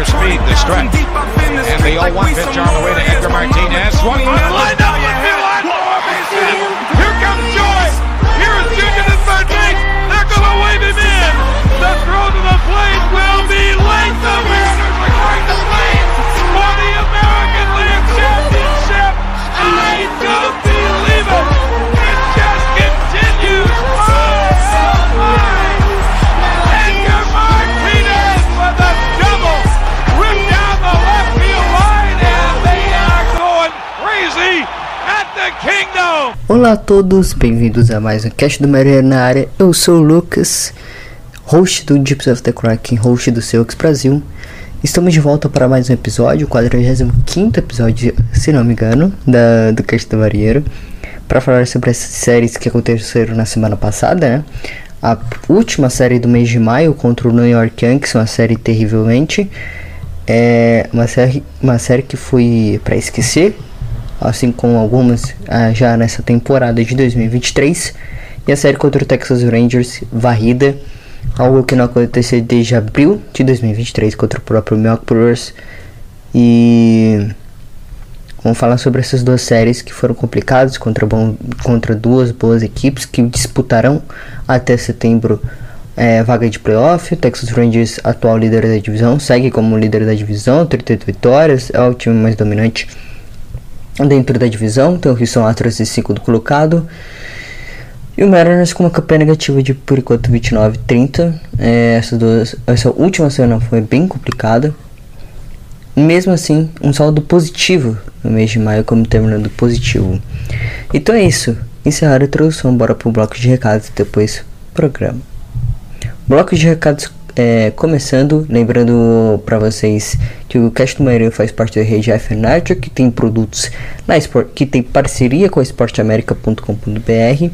It with ignoring junior the speed, the stretch. And the street 0-1 pitch on the way to. Edgar Martinez. Swung on, lined Down the field line. Here comes Joy. Here is at third base. They're going to wave him in. The throw to the plate will be late. The Olá a todos, bem-vindos a mais um cast do Maria na área. Eu sou o Lucas, host do Gypsy of the Kraken, host do Seux Brasil. Estamos de volta para mais um episódio, o 45 episódio, se não me engano, da, do cast do Marinheiro, para falar sobre as séries que aconteceram na semana passada, né? A última série do mês de maio contra o New York Yankees, uma série terrivelmente. É uma série, uma série que foi para esquecer, assim como algumas ah, já nessa temporada de 2023. E a série contra o Texas Rangers varrida, algo que não aconteceu desde abril de 2023 contra o próprio Milwaukee Brewers. E vamos falar sobre essas duas séries que foram complicadas contra, bom, contra duas boas equipes que disputarão até setembro é, vaga de playoff. O Texas Rangers, atual líder da divisão, segue como líder da divisão, 38 vitórias, é o time mais dominante dentro da divisão. Tem o Houston Astros em segundo colocado. E o Mariners com uma campanha negativa de por enquanto 29-30. É, essas duas, essa última semana foi bem complicada. Mesmo assim, um saldo positivo no mês de maio, como terminando positivo. Então é isso. Encerrar a introdução, bora pro bloco de recados depois programa. Bloco de recados é, começando, lembrando para vocês que o Cast do Marinho faz parte da rede F Network, que tem produtos na Sport, que tem parceria com a esporteamerica.com.br.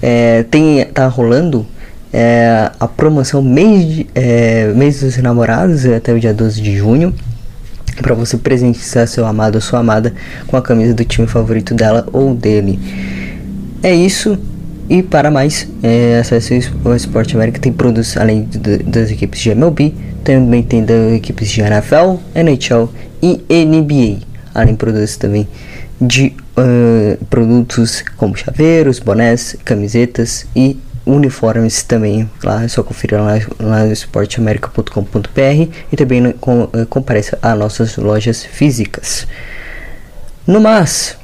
É, tem tá rolando é, a promoção mês, de, é, mês dos namorados até o dia 12 de junho para você presentear seu amado ou sua amada com a camisa do time favorito dela ou dele. É isso. E para mais, é, acesse o Esporte América. Tem produtos além das equipes de MLB, também tem das equipes de NFL, NHL e NBA. Além de produtos também de uh, produtos como chaveiros, bonés, camisetas e uniformes também. Lá é só conferir lá, lá no esporteamerica.com.br e também com, uh, compareça a nossas lojas físicas. No mais,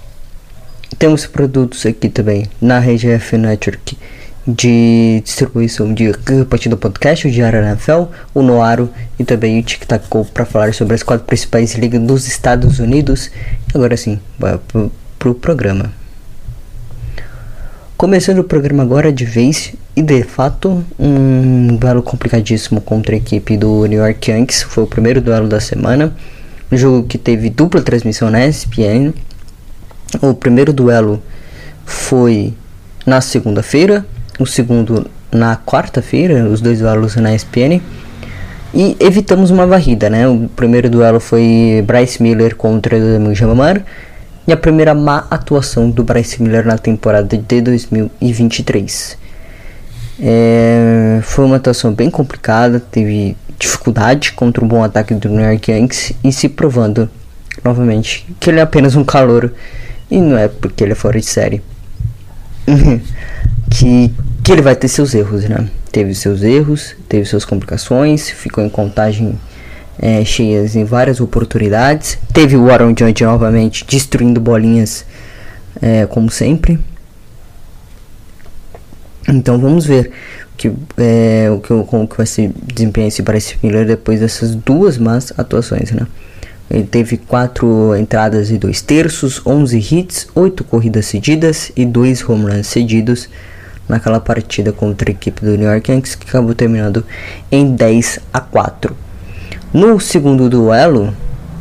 temos produtos aqui também na rede F Network de distribuição de partida podcast, o Diário NFL, o Noaro e também o Tic Tac para falar sobre as quatro principais ligas dos Estados Unidos. Agora sim, vai pro, pro programa. Começando o programa agora de vez e de fato um duelo complicadíssimo contra a equipe do New York Yankees. Foi o primeiro duelo da semana, um jogo que teve dupla transmissão na ESPN. O primeiro duelo foi na segunda-feira, o segundo na quarta-feira, os dois duelos na ESPN. E evitamos uma varrida, né? O primeiro duelo foi Bryce Miller contra Emil Jamamar. E a primeira má atuação do Bryce Miller na temporada de 2023. É, foi uma atuação bem complicada, teve dificuldade contra um bom ataque do New York Yankees e se provando novamente que ele é apenas um calor e não é porque ele é fora de série que, que ele vai ter seus erros, né? Teve seus erros, teve suas complicações, ficou em contagem é, cheias em várias oportunidades. Teve o Aaron Judge novamente destruindo bolinhas, é, como sempre. Então vamos ver que, é, o que, como que vai se desempenhar esse Bryce Miller depois dessas duas más atuações, né? Ele teve 4 entradas e 2 terços, 11 hits, 8 corridas cedidas e 2 home runs cedidos naquela partida contra a equipe do New York Yankees que acabou terminando em 10 a 4. No segundo duelo,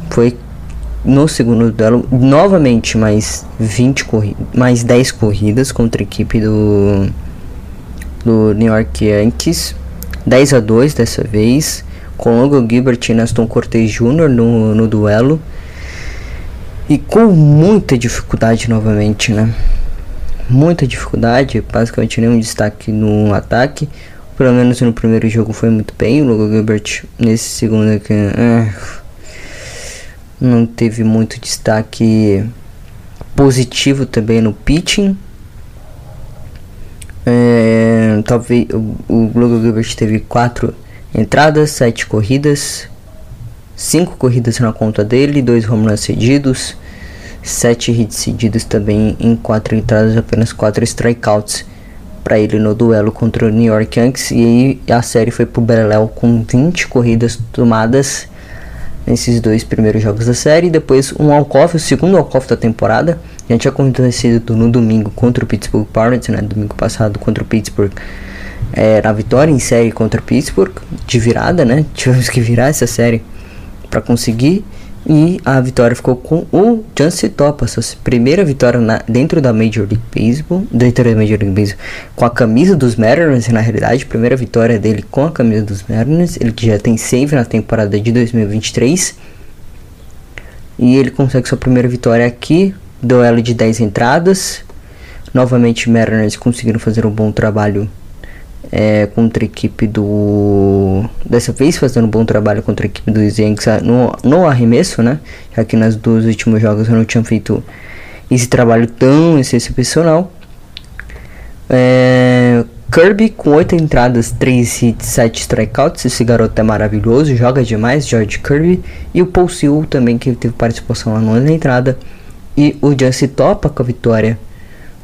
foi no segundo duelo novamente mais 20 corridas, mais 10 corridas contra a equipe do do New York Yankees, 10 a 2 dessa vez, com Logan Gilbert e Neston Cortez Jr. No, no duelo. E com muita dificuldade novamente, né? Muita dificuldade, basicamente nenhum destaque no ataque. Pelo menos no primeiro jogo foi muito bem. O Logan Gilbert nesse segundo aqui é, não teve muito destaque positivo também no pitching. É, talvez o, o Gilbert teve quatro entradas, sete corridas, cinco corridas na conta dele, dois home runs cedidos, sete hits cedidos também em quatro entradas, apenas quatro strikeouts para ele no duelo contra o New York Yankees e aí a série foi pro Beleléu com 20 corridas tomadas nesses dois primeiros jogos da série. Depois um walk-off, o segundo walk-off da temporada. Já tinha acontecido no domingo contra o Pittsburgh Pirates, né? Domingo passado contra o Pittsburgh. É, na vitória em série contra o Pittsburgh, de virada, né? Tivemos que virar essa série para conseguir. E a vitória ficou com o Chance Topa, sua primeira vitória na, dentro da Major League Baseball, dentro da Major League Baseball, com a camisa dos Mariners, na realidade, primeira vitória dele com a camisa dos Mariners, ele que já tem save na temporada de 2023. E ele consegue sua primeira vitória aqui, duelo de 10 entradas. Novamente, Mariners conseguiram fazer um bom trabalho é, contra a equipe do. Dessa vez fazendo um bom trabalho contra a equipe dos Yankees no, no arremesso, né? Já que nas duas últimos jogos eu não tinha feito esse trabalho tão excepcional. É, Kirby com 8 entradas, 3 hits, 7 strikeouts. Esse garoto é maravilhoso, joga demais, George Kirby. E o Paul Seal também, que teve participação lá na entrada. E o Jance topa com a vitória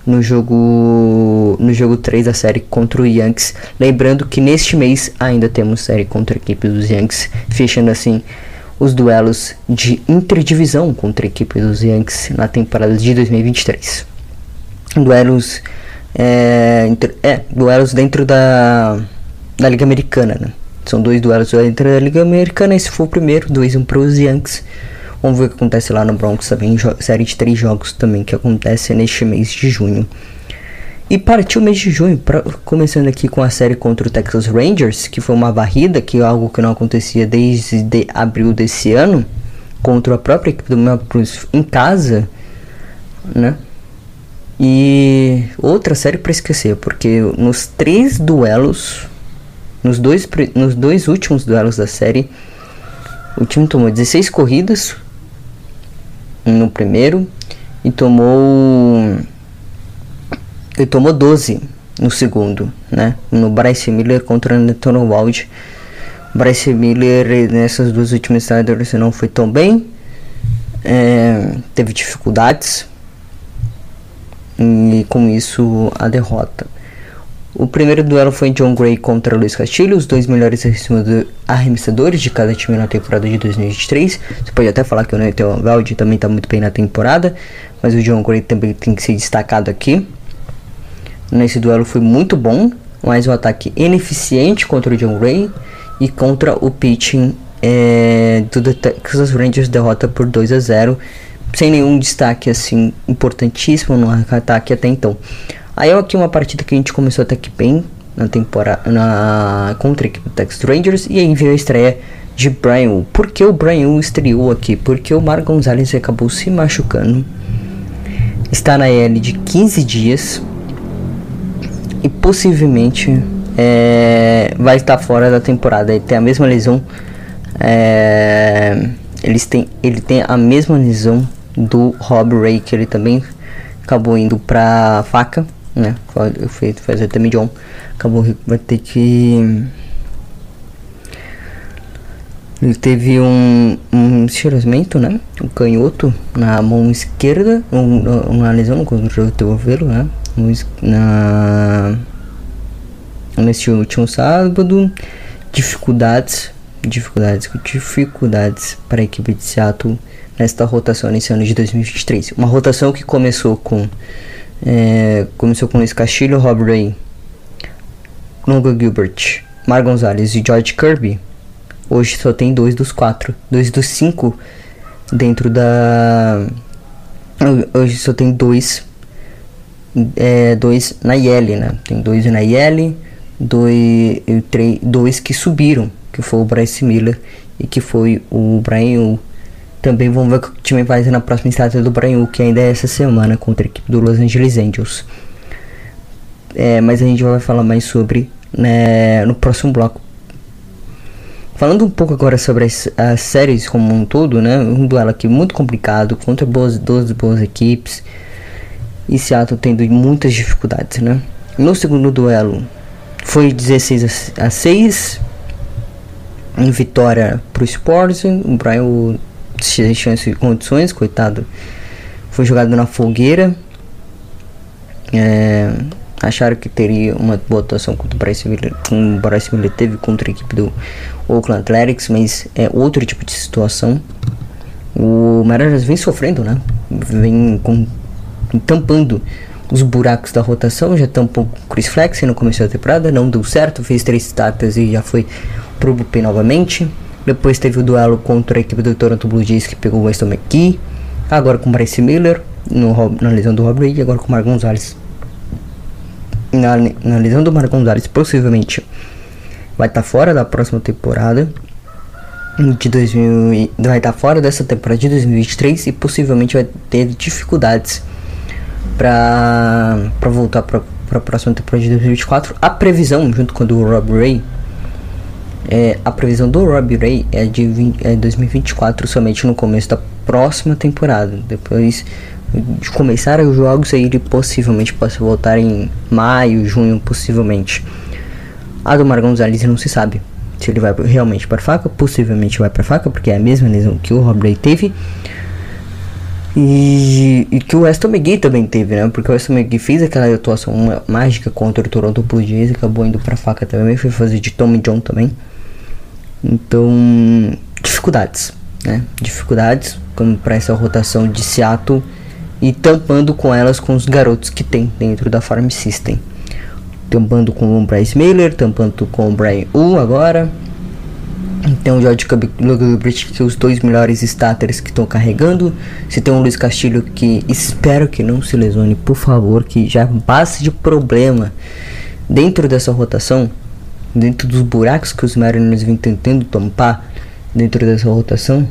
no jogo no jogo 3 da série contra o Yankees. Lembrando que neste mês ainda temos série contra a equipe dos Yankees, fechando assim os duelos de interdivisão contra a equipe dos Yankees na temporada de 2023. Duelos é, é duelos dentro da da Liga Americana, né? São dois duelos dentro da Liga Americana, esse foi o primeiro, 2-1 para os Yankees. Vamos ver o que acontece lá no Bronx também, série de três jogos também que acontece neste mês de junho. E partiu o mês de junho, pra, começando aqui com a série contra o Texas Rangers, que foi uma varrida, que é algo que não acontecia desde de abril desse ano, contra a própria equipe do Melbourne em casa, né? E outra série para esquecer, porque nos três duelos, nos dois, nos dois últimos duelos da série, o time tomou 16 corridas, no primeiro e tomou ele tomou 12 no segundo, né? No Bryce Miller contra Nathan Wald. Bryce Miller nessas duas últimas starters não foi tão bem, é, teve dificuldades e com isso a derrota. O primeiro duelo foi John Gray contra Luiz Castilho, os dois melhores arremessadores de cada time na temporada de 2023. Você pode até falar que o Nathan Vald também está muito bem na temporada, mas o John Gray também tem que ser destacado aqui. Nesse duelo foi muito bom, mas um ataque ineficiente contra o John Gray e contra o pitching é, do Texas Rangers derrota por 2 a 0 sem nenhum destaque assim importantíssimo no ataque até então. Aí é aqui uma partida que a gente começou até que bem na temporada na contra a equipe do Texas Rangers e aí veio a estreia de Brian Wu. Por que o Brian Wu estreou aqui? Porque o Mar Gonzalez acabou se machucando. Está na L de 15 dias e possivelmente é, vai estar fora da temporada. Ele tem a mesma lesão. É, eles têm, ele tem a mesma lesão do Rob Ray, que ele também acabou indo pra faca né? Eu fui fazer também John. Acabou vai ter que Ele teve um, um estiramento, né? Um canhoto na mão esquerda, um, uma lesão no cotovelo, né? Na, neste último sábado, dificuldades, dificuldades, dificuldades para a equipe de Seattle nesta rotação nesse ano de 2023. Uma rotação que começou com é, começou com Luiz Castilho, Rob Ray, Longa Gilbert, Mar Gonzalez e George Kirby Hoje só tem dois dos quatro, dois dos cinco dentro da. Hoje só tem dois, é, dois na IL, né? Tem dois na IL, dois, dois que subiram, que foi o Bryce Miller e que foi o Brian Também vamos ver o que o time vai fazer na próxima estátua do Brian que ainda é essa semana contra a equipe do Los Angeles Angels. É, mas a gente vai falar mais sobre né, no próximo bloco. Falando um pouco agora sobre as, as, séries como um todo, né? Um duelo aqui muito complicado contra boas, duas boas equipes e Seattle tendo muitas dificuldades, né? No segundo duelo foi 16 a, 6 em vitória pro Sporting. O Brian sem condições, coitado, foi jogado na fogueira. É, acharam que teria uma boa atuação contra o Bryce Miller, como o Bryce Miller teve contra a equipe do Oakland Athletics, mas é outro tipo de situação. O Mariners vem sofrendo, né? Vem com, tampando os buracos da rotação, já tampou o Chris Flex no começo da temporada, não deu certo, fez três starters e já foi pro bullpen novamente. Depois teve o duelo contra a equipe do Toronto Blue Jays que pegou o Weston McKee. Agora com o Bryce Miller no, na lesão do Rob Reed, agora com o Mar Gonzalez na, na lesão do Marco Gonzalez, possivelmente vai estar tá fora da próxima temporada de 2000 vai estar tá fora dessa temporada de 2023 e possivelmente vai ter dificuldades para para voltar para a próxima temporada de 2024. A previsão junto com a do Rob Ray é, a previsão do Rob Ray é de 20, é 2024 somente no começo da próxima temporada. Depois de começar os jogos, aí ele possivelmente possa voltar em maio, junho, possivelmente. A do Mar Gonzalez não se sabe se ele vai realmente para faca, possivelmente vai para faca, porque é a mesma lesão que o Rob teve. E, e, que o Weston McGee também teve, né? Porque o Weston McGee fez aquela atuação mágica contra o Toronto Blue Jays acabou indo para faca também, foi fazer de Tommy John também. Então, dificuldades, né? Dificuldades como para essa rotação de Seattle e tampando com elas com os garotos que tem dentro da Farm System. Tampando com o Bryce Miller, tampando com o Brian U agora. Então o George Gilbert, que são os dois melhores starters que estão carregando. Se tem um Luiz Castilho que espero que não se lesione, por favor, que já passe de problema dentro dessa rotação, dentro dos buracos que os Mariners vêm tentando tampar dentro dessa rotação.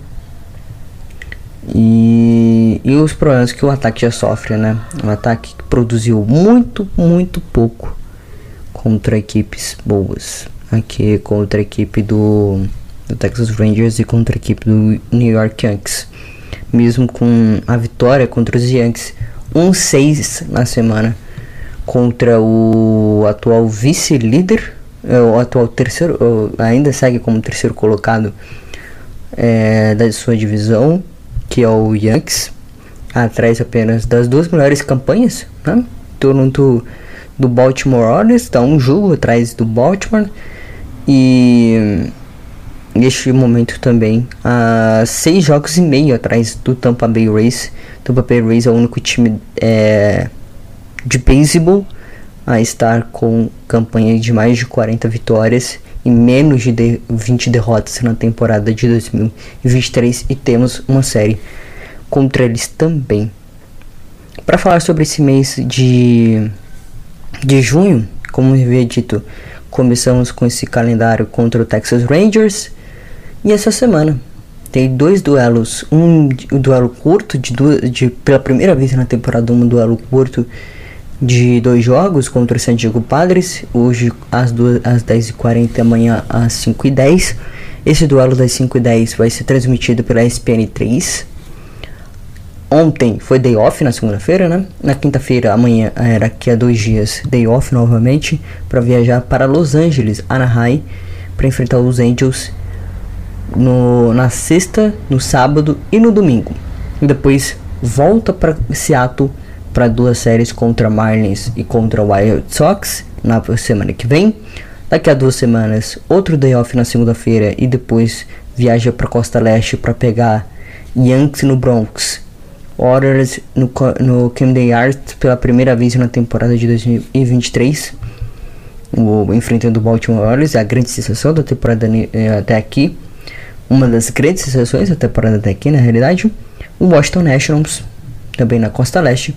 E, e os problemas que o ataque já sofre, né? Um ataque que produziu muito, muito pouco contra equipes boas. Aqui contra a equipe do, do Texas Rangers e contra a equipe do New York Yankees. Mesmo com a vitória contra os Yankees 1-6 na semana contra o atual vice-líder, é, o atual terceiro, ainda segue como terceiro colocado é, da sua divisão, que é o Yankees, atrás apenas das duas melhores campanhas, né? Toronto do Baltimore Orioles, está um jogo atrás do Baltimore e neste momento também a seis jogos e meio atrás do Tampa Bay Rays. Tampa Bay Rays é o único time é, de beisebol a estar com campanha de mais de 40 vitórias e menos de, de 20 derrotas na temporada de 2023 e temos uma série contra eles também. Para falar sobre esse mês de, de junho, como eu havia dito, começamos com esse calendário contra o Texas Rangers. E essa semana tem dois duelos, um, um duelo curto de, de pela primeira vez na temporada um duelo curto de dois jogos contra o San Diego Padres, hoje às, às 10h40 amanhã às 5h10. Esse duelo das 5h10 vai ser transmitido pela ESPN 3. Ontem foi day off na segunda-feira, né? Na quinta-feira, amanhã era aqui há dois dias, day off novamente, para viajar para Los Angeles, Anaheim, para enfrentar os Angels no, na sexta, no sábado e no domingo. E depois volta para Seattle para duas séries contra Marlins e contra Wild Sox na semana que vem. Daqui a duas semanas, outro day off na segunda-feira e depois viaja para Costa Leste para pegar Yankees no Bronx. Orioles no, no Camden Yards pela primeira vez na temporada de 2023. O, enfrentando o Baltimore Orioles, a grande sensação da temporada eh, até aqui. Uma das grandes sensações da temporada até aqui, na realidade. O Washington Nationals, também na Costa Leste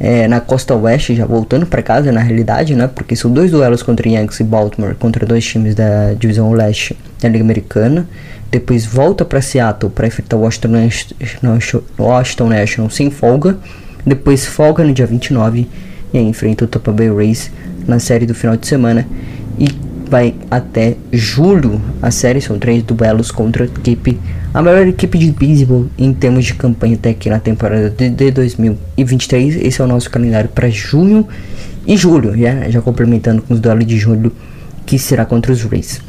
é, na costa oeste, já voltando para casa na realidade, né? Porque são dois duelos contra Yankees e Baltimore, contra dois times da divisão leste da Liga Americana. Depois volta para Seattle para enfrentar Washington, Washington National sem folga. Depois folga no dia 29 e aí enfrenta o Tampa Bay Rays na série do final de semana. E vai até julho. A série são três duelos contra a equipe, a melhor equipe de beisebol em termos de campanha até aqui na temporada de, de 2023. Esse é o nosso calendário para junho e julho, já, já complementando com os duelos de julho que será contra os Rays.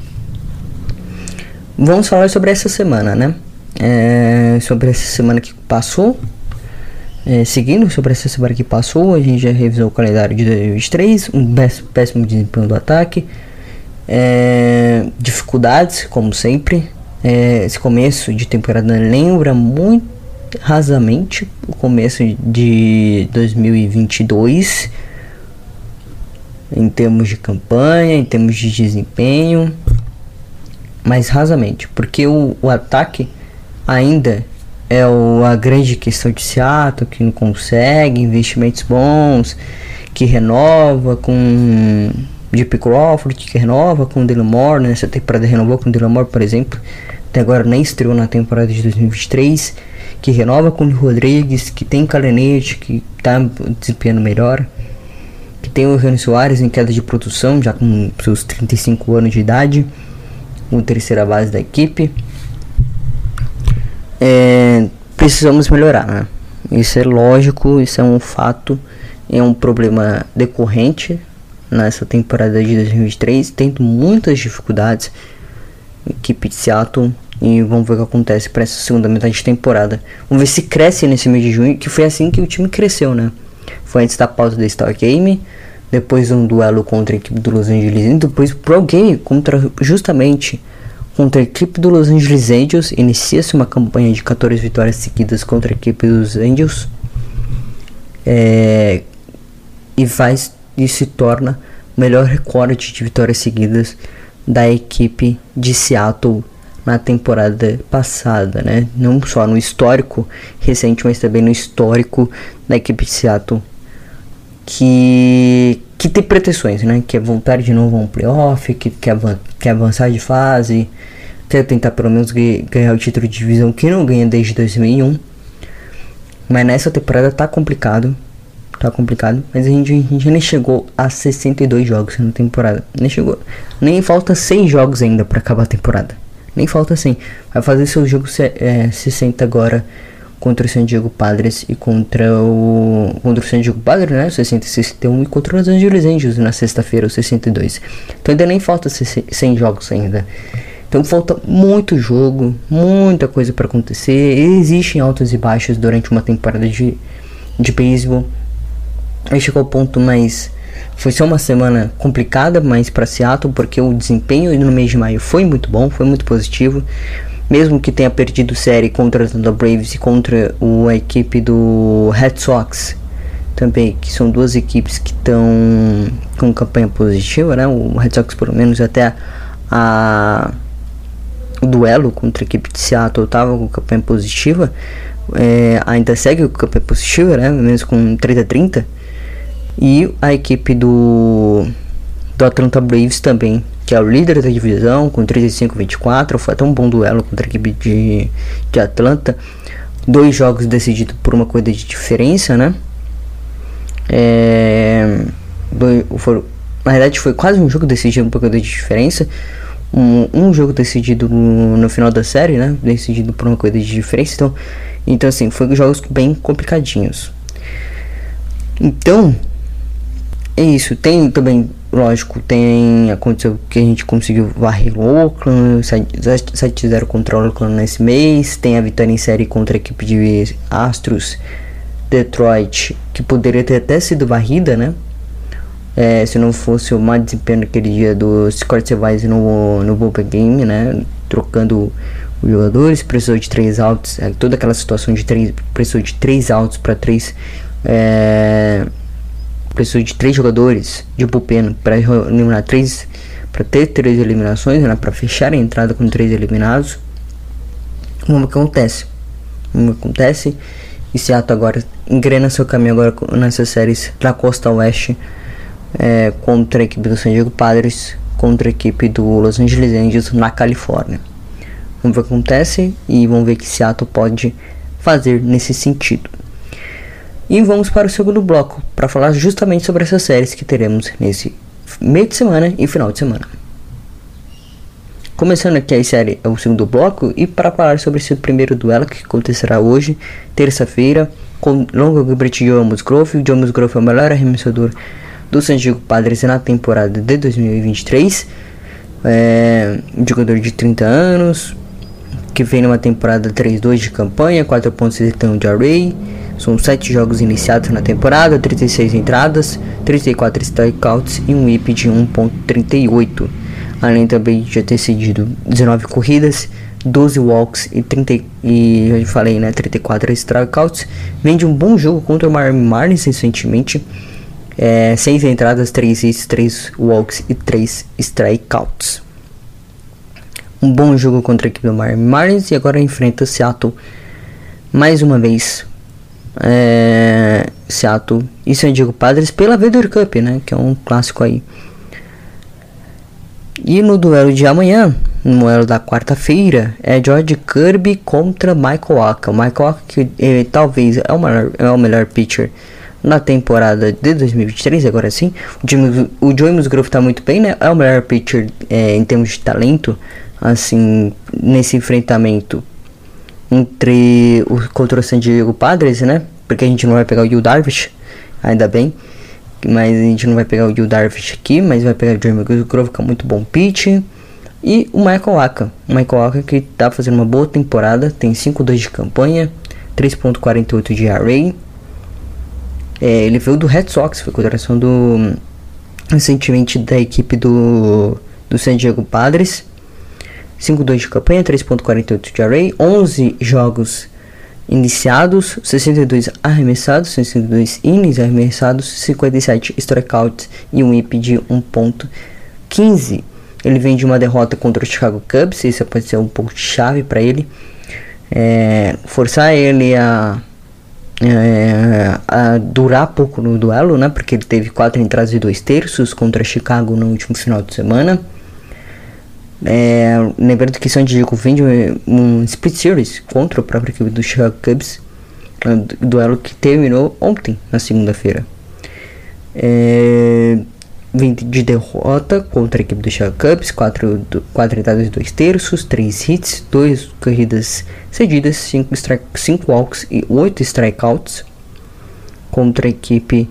Vamos falar sobre essa semana, né? É, sobre essa semana que passou. É, seguindo sobre essa semana que passou, a gente já revisou o calendário de 2023, um péssimo desempenho do ataque, é, dificuldades, como sempre. É, esse começo de temporada lembra muito rasamente o começo de 2022 em termos de campanha, em termos de desempenho, mas rasamente, porque o, o ataque ainda é o, a grande questão de Seattle, que não consegue investimentos bons, que renova com Deep Crawford, que renova com Dylan Moore, nessa temporada renovou com Dylan Moore, por exemplo, até agora nem estreou na temporada de 2023, que renova com o Rodrigues, que tem Calenete, que está desempenhando melhor, que tem o Renan Soares em queda de produção, já com seus 35 anos de idade, o terceira base da equipe. É, precisamos melhorar, né? Isso é lógico, isso é um fato, é um problema decorrente nessa temporada de 2023, tendo muitas dificuldades. Equipe de Seattle e vamos ver o que acontece para essa segunda metade de temporada. Vamos ver se cresce nesse mês de junho, que foi assim que o time cresceu, né? Foi antes da pausa da Star Game, depois um duelo contra a equipe do Los Angeles e depois Pro Game contra justamente contra a equipe do Los Angeles Angels. Inicia-se uma campanha de 14 vitórias seguidas contra a equipe dos Angels. É, e faz e se torna o melhor recorde de vitórias seguidas da equipe de Seattle na temporada passada, né? Não só no histórico recente, mas também no histórico da equipe de Seattle, que que tem pretensões, né? Quer voltar de novo a um playoff, que quer, quer avançar de fase, quer tentar pelo menos ganhar o título de divisão que não ganha desde 2001. Mas nessa temporada tá complicado tá complicado. Mas a gente, a gente nem chegou a 62 jogos na temporada. Nem chegou. Nem falta 6 jogos ainda para acabar a temporada. Nem falta 100. Vai fazer seu jogo é, 60 agora contra o San Diego Padres e contra o contra o San Diego Padres, né? 60 e 61 e contra os Angeles Angels na sexta-feira, o 62. Então ainda nem falta 100 jogos ainda. Então falta muito jogo, muita coisa para acontecer. Existem altos e baixos durante uma temporada de de beisebol. Aí chegou ao ponto mais. Foi só uma semana complicada, mas para Seattle, porque o desempenho no mês de maio foi muito bom, foi muito positivo. Mesmo que tenha perdido série contra o Braves e contra o, a equipe do Red Sox, também, que são duas equipes que estão com campanha positiva, né? O Red Sox, pelo menos, até a, o duelo contra a equipe de Seattle estava com campanha positiva. É, ainda segue com campanha positiva, né? Mesmo com 30 a 30 e a equipe do, do Atlanta Braves também, que é o líder da divisão, com 35-24. Foi até um bom duelo contra a equipe de, de Atlanta. Dois jogos decididos por uma coisa de diferença, né? É, dois, na verdade, foi quase um jogo decidido por uma coisa de diferença. Um, um jogo decidido no, no, final da série, né? Decidido por uma coisa de diferença. Então, então assim, foi jogos bem complicadinhos. Então, é isso. Tem também lógico, tem aconteceu que a gente conseguiu varrer o Oakland, 7-0 contra o Oakland nesse mês, tem a vitória em série contra a equipe de Astros, Detroit, que poderia ter até sido varrida, né? É, se não fosse o má desempenho naquele dia do Scott Sevais no, no Bullpen Game, né? Trocando os jogadores, precisou de três outs, é, toda aquela situação de três, precisou de três outs para três, é, precisou de três jogadores de bullpen para eliminar três, para ter três eliminações, né? Para fechar a entrada com três eliminados. Como acontece? Como acontece? E Seattle agora engrena seu caminho agora nessas séries da Costa Oeste é, contra a equipe do San Diego Padres, contra a equipe do Los Angeles Angels na Califórnia. Vamos ver o que acontece e vamos ver o que Seattle pode fazer nesse sentido. E vamos para o segundo bloco para falar justamente sobre essas séries que teremos nesse meio de semana e final de semana. Começando aqui a série, o segundo bloco, e para falar sobre esse primeiro duelo que acontecerá hoje, terça-feira, com Longo Gilbert e Joe Musgrove. O Joe Musgrove é o melhor arremessador do San Diego Padres na temporada de 2023. É, jogador de 30 anos, que vem numa temporada 3-2 de campanha, 4.61 de array. São 7 jogos iniciados na temporada, 36 entradas, 34 strikeouts e um IP de 1.38. Além também de ter cedido 19 corridas, 12 walks e 30 e falei, né, 34 strikeouts. Vem de um bom jogo contra o Miami Marlins recentemente. É, 6 entradas, 3 hits, 3 walks e 3 strikeouts. Um bom jogo contra a equipe do Miami Marlins e agora enfrenta Seattle mais uma vez. É, Seattle e San Diego Padres pela Vader Cup, né, que é um clássico aí. E no duelo de amanhã, no duelo da quarta-feira, é George Kirby contra Michael Aka. Michael Aka que ele, talvez é o melhor, é o melhor pitcher na temporada de 2023, agora sim. O, Jim, o Joey Musgrove tá muito bem, né? É o melhor pitcher é, em termos de talento, assim, nesse enfrentamento entre o contra o San Diego Padres, né? Porque a gente não vai pegar o Yu Darvish, ainda bem. Mas a gente não vai pegar o Yu Darvish aqui, mas vai pegar o Joey Musgrove, que é muito bom pitch. E o Michael Aka. O Michael Aka que tá fazendo uma boa temporada, tem 5-2 de campanha, 3.48 de array é, ele veio do Red Sox, foi contratação do recentemente da equipe do, do San Diego Padres. 5-2 de campanha, 3.48 de array, 11 jogos iniciados, 62 arremessados, 62 innings arremessados, 57 strikeouts e um IP de 1.15. Ele vem de uma derrota contra o Chicago Cubs, isso pode ser um pouco de chave para ele. É, forçar ele a é, a durar pouco no duelo, né? Porque ele teve quatro entradas e dois terços contra Chicago no último final de semana. É, lembrando que San Diego vem de um split series contra o próprio equipe do Chicago Cubs, um duelo que terminou ontem, na segunda-feira. É, vem de derrota contra a equipe do Chicago Cubs, 4, 4 entradas e 2 terços, 3 hits, 2 corridas cedidas, 5 cinco walks e 8 strikeouts contra a equipe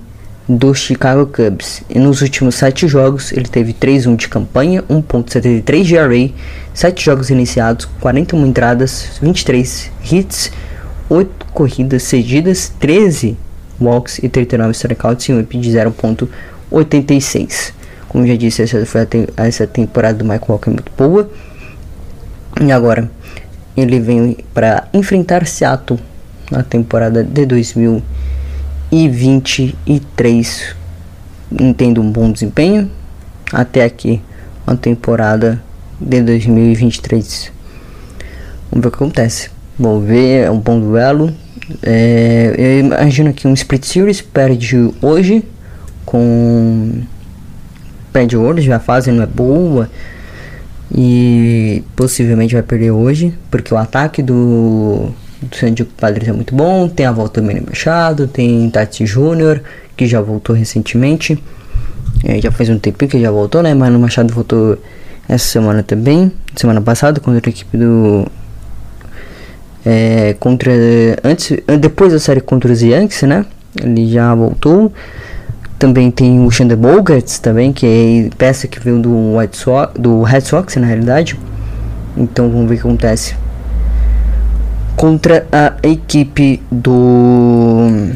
do Chicago Cubs. E nos últimos 7 jogos ele teve 3-1 de campanha, 1.73 de array, 7 jogos iniciados, 41 entradas, 23 hits, 8 corridas cedidas, 13 walks e 39 strikeouts e um IP de 0.1 86. Como já disse, essa, foi te essa temporada do Michael Walker é muito boa. E agora ele vem para enfrentar Seattle na temporada de 2023. Entendo um bom desempenho. Até aqui, uma temporada de 2023. Vamos ver o que acontece. Vamos ver, é um bom duelo. É, eu imagino que um Split Series perde hoje com pé de ouro, já a fase não é boa e possivelmente vai perder hoje, porque o ataque do, do San Diego Padres é muito bom, tem a volta do Manny Machado, tem Tati Júnior, que já voltou recentemente, é, já faz um tempo que já voltou, né, mas o Machado voltou essa semana também, semana passada contra a equipe do é, contra antes depois da série contra os Yankees, né? Ele já voltou Também tem o Xander Bogarts também, que é peça que veio do White Sox, do Red Sox na realidade. Então vamos ver o que acontece. Contra a equipe do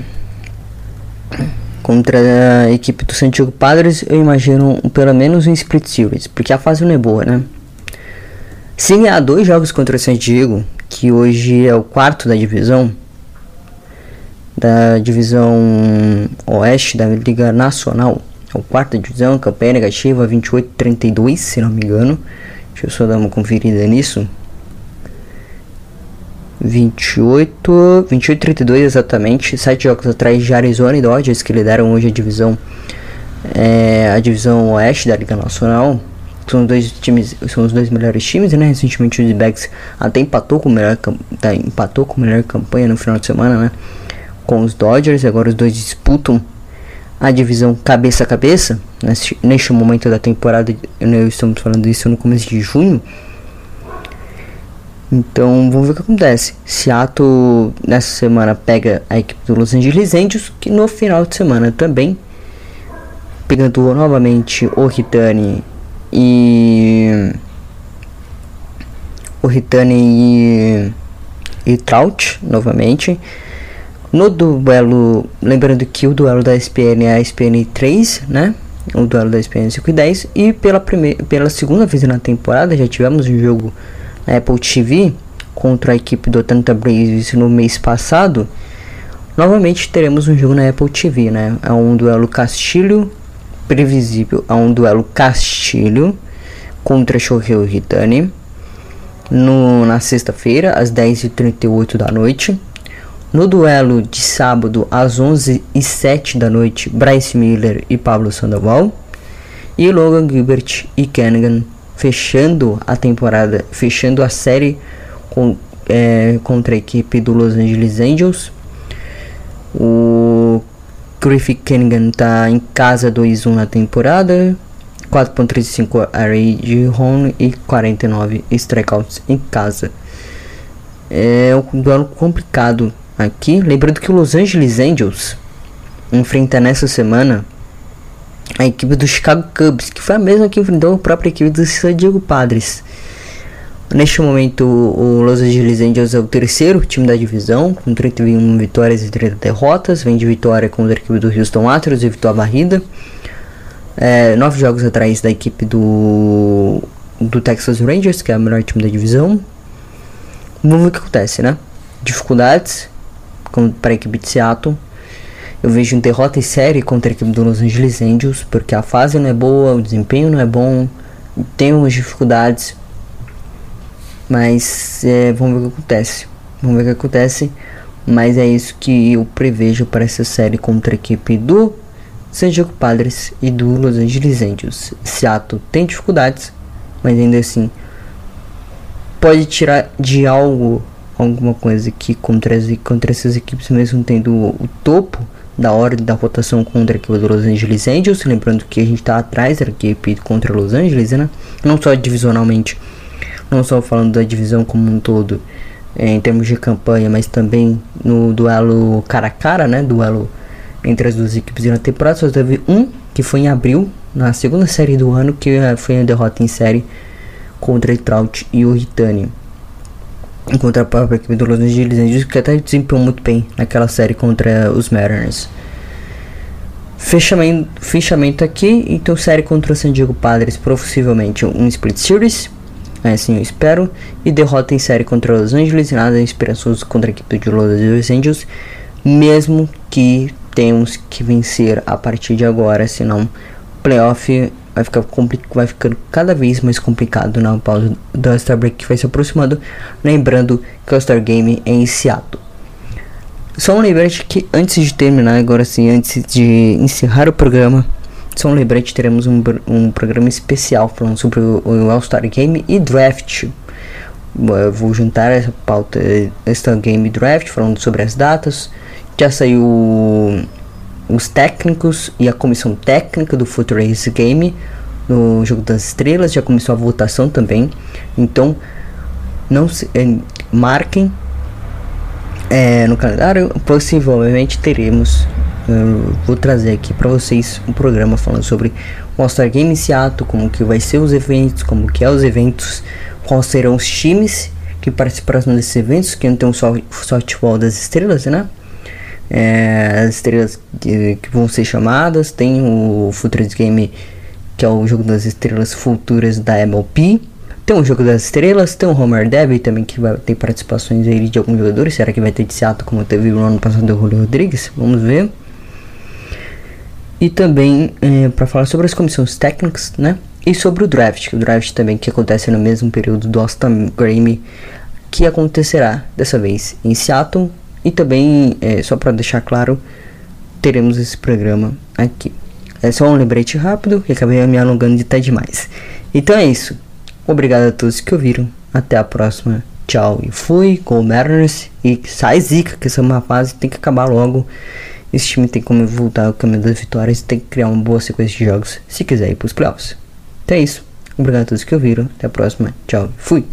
contra a equipe do Santiago Padres, eu imagino pelo menos um split series, porque a fase não é boa, né? Se ganhar dois jogos contra o Santiago, que hoje é o quarto da divisão, da divisão oeste da Liga Nacional, é o quarta divisão, campanha negativa 28-32, se não me engano. Deixa eu só dar uma conferida nisso. 28, 28 32 exatamente, sete jogos atrás de Arizona e Dodgers que lideram hoje a divisão é, a divisão oeste da Liga Nacional. São dois times, são os dois melhores times, né? Recentemente o D-Backs até empatou com melhor tá, empatou com melhor campanha no final de semana, né? Com os Dodgers, agora os dois disputam a divisão cabeça a cabeça neste, neste momento da temporada. Né, estamos falando isso no começo de junho. Então vamos ver o que acontece. Seattle nessa semana pega a equipe do Los Angeles Angels, que no final de semana também pegando novamente o Ritani e o Ritani e, e Trout novamente. No duelo, lembrando que o duelo da SPN é a SPN 3, né? O duelo da SPN 5 e 10. E pela, primeira, pela segunda vez na temporada já tivemos um jogo Apple TV contra a equipe do Atlanta Braves no mês passado. Novamente teremos um jogo na Apple TV, né? É um duelo Castilho previsível a um duelo Castilho contra Shohei Hitani no, na sexta-feira às 10h38 da noite. No duelo de sábado às 11h07 da noite, Bryce Miller e Pablo Sandoval. E Logan Gilbert e Kennigan fechando a temporada, fechando a série com, é, contra a equipe do Los Angeles Angels. O Griffith Kennigan está em casa 2-1 na temporada, 4.35 array de home e 49 strikeouts em casa. É um duelo complicado aqui. Lembrando que o Los Angeles Angels enfrenta nessa semana a equipe do Chicago Cubs, que foi a mesma que enfrentou a própria equipe do San Diego Padres. Neste momento, o Los Angeles Angels é o terceiro time da divisão, com 31 vitórias e 30 derrotas. Vem de vitória contra a equipe do Houston Astros e vitória varrida. É, nove jogos atrás da equipe do, do Texas Rangers, que é o melhor time da divisão. Vamos ver o que acontece, né? Dificuldades para a equipe de Seattle. Eu vejo derrota em série contra a equipe do Los Angeles Angels, porque a fase não é boa, o desempenho não é bom, tem umas dificuldades. Mas é, vamos ver o que acontece. Vamos ver o que acontece. Mas é isso que eu prevejo para essa série contra a equipe do San Diego Padres e do Los Angeles Angels. Seattle tem dificuldades, mas ainda assim pode tirar de algo alguma coisa que contra, contra essas equipes, mesmo tendo o topo da ordem da rotação contra a equipe do Los Angeles Angels. Lembrando que a gente está atrás da equipe contra Los Angeles, né? Não só divisionalmente, não só falando da divisão como um todo, é, em termos de campanha, mas também no duelo cara a cara, né? Duelo entre as duas equipes na temporada. Só teve um que foi em abril, na segunda série do ano, que é, foi a derrota em série contra o Trout e o Ritani contra a própria equipe do Los Angeles Angels, que até desempenhou muito bem naquela série contra os Mariners. Fechamento, fechamento aqui, então série contra o San Diego Padres, possivelmente um split series, é assim eu espero, e derrota em série contra Los Angeles, nada esperançoso contra a equipe de Los Angeles Angels, mesmo que temos que vencer a partir de agora, senão playoff vai ficar vai ficando cada vez mais complicado na pausa do Star Break que vai se aproximando. Lembrando que o Star Game é Seattle. Só um lembrete que antes de terminar, agora sim, antes de encerrar o programa, só um lembrete, teremos um, um programa especial falando sobre o, o All-Star Game e Draft. Eu vou juntar essa pauta, All-Star Game e Draft, falando sobre as datas. Já saiu os técnicos e a comissão técnica do Future Race Game no jogo das estrelas já começou a votação também então não se é, marquem é, no calendário possivelmente teremos eu vou trazer aqui para vocês um programa falando sobre o All-Star Game Seattle, como que vai ser os eventos, como que é os eventos, quais serão os times que participarão desses eventos, que não tem um softball das estrelas, né? É, as estrelas que, que, vão ser chamadas, tem o Futures Game, que é o jogo das estrelas futuras da MLP, tem o jogo das estrelas, tem o Homer Derby também que vai ter participações aí de alguns jogadores. Será que vai ter de Seattle como teve no ano passado do Julio Rodrigues? Vamos ver. E também é, para falar sobre as comissões técnicas, né? E sobre o draft, o draft também que acontece no mesmo período do Austin Grammy, que acontecerá dessa vez em Seattle. E também, é, só para deixar claro, teremos esse programa aqui. É só um lembrete rápido, que acabei me alongando de até demais. Então é isso. Obrigado a todos que ouviram. Até a próxima. Tchau e fui com o Mariners. E sai zica, que essa é uma fase tem que acabar logo. Esse time tem como voltar ao caminho das vitórias e tem que criar uma boa sequência de jogos se quiser ir para os playoffs. Então é isso. Obrigado a todos que ouviram. Até a próxima. Tchau. Fui.